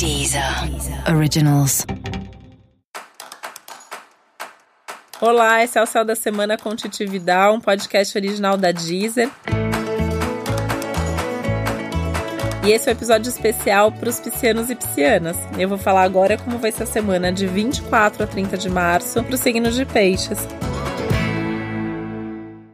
Deezer Originals. Olá, esse é o Céu da Semana com Titi Vidal, um podcast original da Deezer. E esse é o um episódio especial para os piscianos e piscianas. Eu vou falar agora como vai ser a semana de 24 a 30 de março para os signos de peixes.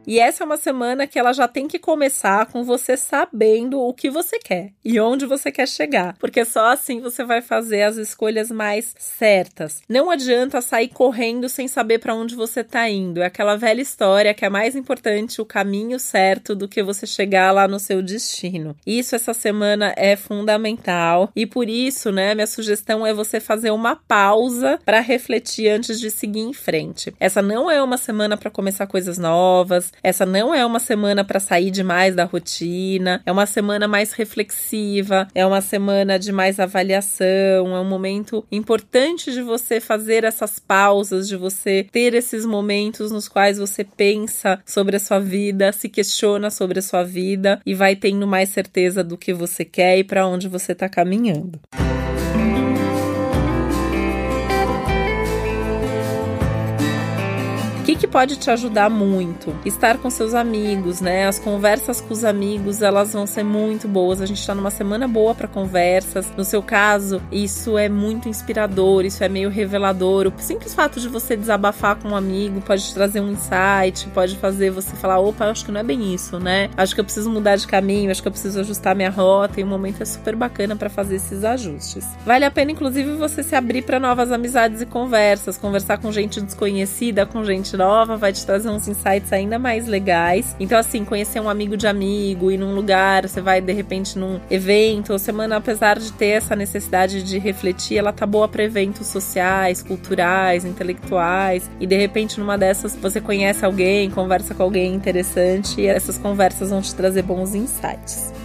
E essa é uma semana que ela já tem que começar com você sabendo o que você quer e onde você quer chegar, porque só assim você vai fazer as escolhas mais certas. Não adianta sair correndo sem saber para onde você tá indo. É aquela velha história que é mais importante o caminho certo do que você chegar lá no seu destino. Isso essa semana é fundamental e por isso, né, minha sugestão é você fazer uma pausa para refletir antes de seguir em frente. Essa não é uma semana para começar coisas novas, essa não é uma semana para sair demais da rotina, é uma semana mais reflexiva, é uma semana de mais avaliação, é um momento importante de você fazer essas pausas, de você ter esses momentos nos quais você pensa sobre a sua vida, se questiona sobre a sua vida e vai tendo mais certeza do que você quer e para onde você está caminhando. Que, que pode te ajudar muito? Estar com seus amigos, né? As conversas com os amigos, elas vão ser muito boas. A gente tá numa semana boa para conversas. No seu caso, isso é muito inspirador, isso é meio revelador. O simples fato de você desabafar com um amigo pode te trazer um insight, pode fazer você falar: opa, acho que não é bem isso, né? Acho que eu preciso mudar de caminho, acho que eu preciso ajustar minha rota. E o momento é super bacana para fazer esses ajustes. Vale a pena, inclusive, você se abrir para novas amizades e conversas, conversar com gente desconhecida, com gente nova, vai te trazer uns insights ainda mais legais. Então, assim, conhecer um amigo de amigo, ir num lugar, você vai de repente num evento, a semana, apesar de ter essa necessidade de refletir, ela tá boa para eventos sociais, culturais, intelectuais. E de repente, numa dessas, você conhece alguém, conversa com alguém interessante e essas conversas vão te trazer bons insights.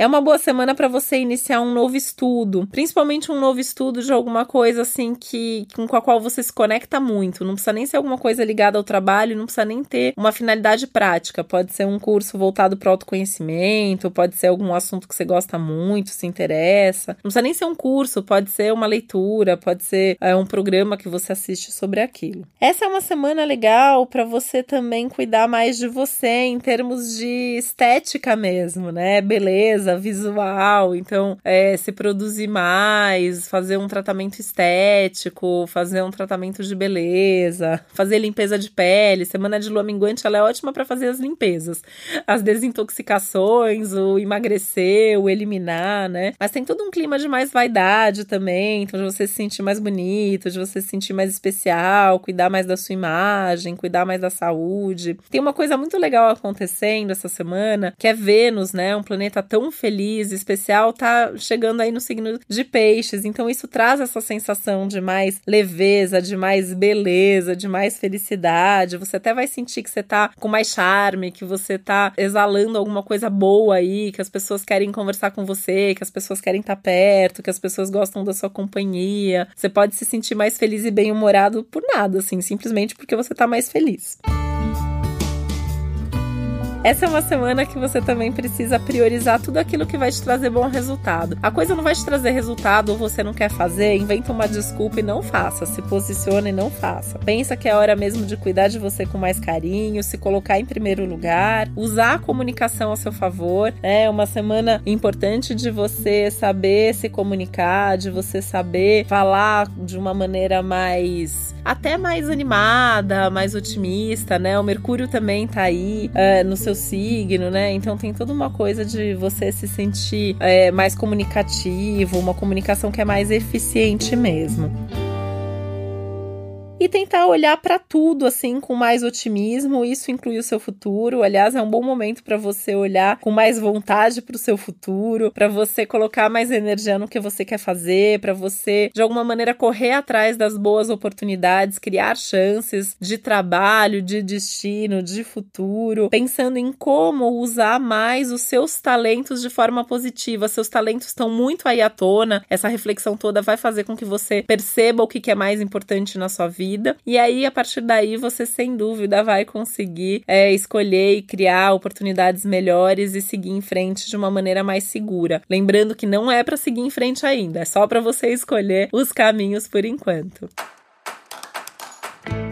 É uma boa semana para você iniciar um novo estudo, principalmente um novo estudo de alguma coisa assim que com a qual você se conecta muito. Não precisa nem ser alguma coisa ligada ao trabalho, não precisa nem ter uma finalidade prática. Pode ser um curso voltado para autoconhecimento, pode ser algum assunto que você gosta muito, se interessa. Não precisa nem ser um curso, pode ser uma leitura, pode ser é, um programa que você assiste sobre aquilo. Essa é uma semana legal para você também cuidar mais de você em termos de estética mesmo, né? Beleza visual, então é, se produzir mais, fazer um tratamento estético, fazer um tratamento de beleza, fazer limpeza de pele. Semana de lua minguante ela é ótima para fazer as limpezas, as desintoxicações, o emagrecer, o eliminar, né? Mas tem todo um clima de mais vaidade também, então de você se sentir mais bonito, de você se sentir mais especial, cuidar mais da sua imagem, cuidar mais da saúde. Tem uma coisa muito legal acontecendo essa semana, que é Vênus, né? Um planeta tão feliz, especial, tá chegando aí no signo de peixes. Então isso traz essa sensação de mais leveza, de mais beleza, de mais felicidade. Você até vai sentir que você tá com mais charme, que você tá exalando alguma coisa boa aí, que as pessoas querem conversar com você, que as pessoas querem estar tá perto, que as pessoas gostam da sua companhia. Você pode se sentir mais feliz e bem-humorado por nada, assim, simplesmente porque você tá mais feliz. Essa é uma semana que você também precisa priorizar tudo aquilo que vai te trazer bom resultado. A coisa não vai te trazer resultado ou você não quer fazer, inventa uma desculpa e não faça. Se posicione e não faça. Pensa que é hora mesmo de cuidar de você com mais carinho, se colocar em primeiro lugar, usar a comunicação a seu favor. É uma semana importante de você saber se comunicar, de você saber falar de uma maneira mais até mais animada, mais otimista, né? O Mercúrio também tá aí é, no seu signo, né? Então tem toda uma coisa de você se sentir é, mais comunicativo, uma comunicação que é mais eficiente mesmo e tentar olhar para tudo assim com mais otimismo. Isso inclui o seu futuro. Aliás, é um bom momento para você olhar com mais vontade para o seu futuro, para você colocar mais energia no que você quer fazer, para você de alguma maneira correr atrás das boas oportunidades, criar chances de trabalho, de destino, de futuro, pensando em como usar mais os seus talentos de forma positiva. Seus talentos estão muito aí à tona. Essa reflexão toda vai fazer com que você perceba o que é mais importante na sua vida vida. E aí, a partir daí, você sem dúvida vai conseguir é, escolher e criar oportunidades melhores e seguir em frente de uma maneira mais segura. Lembrando que não é para seguir em frente ainda, é só para você escolher os caminhos por enquanto.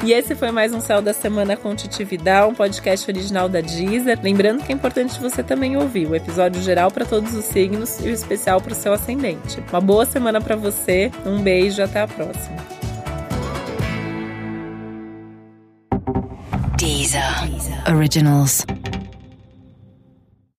E esse foi mais um Céu da Semana com Titividade, um podcast original da Deezer. Lembrando que é importante você também ouvir o episódio geral para todos os signos e o especial para o seu ascendente. Uma boa semana para você, um beijo, até a próxima. Originals.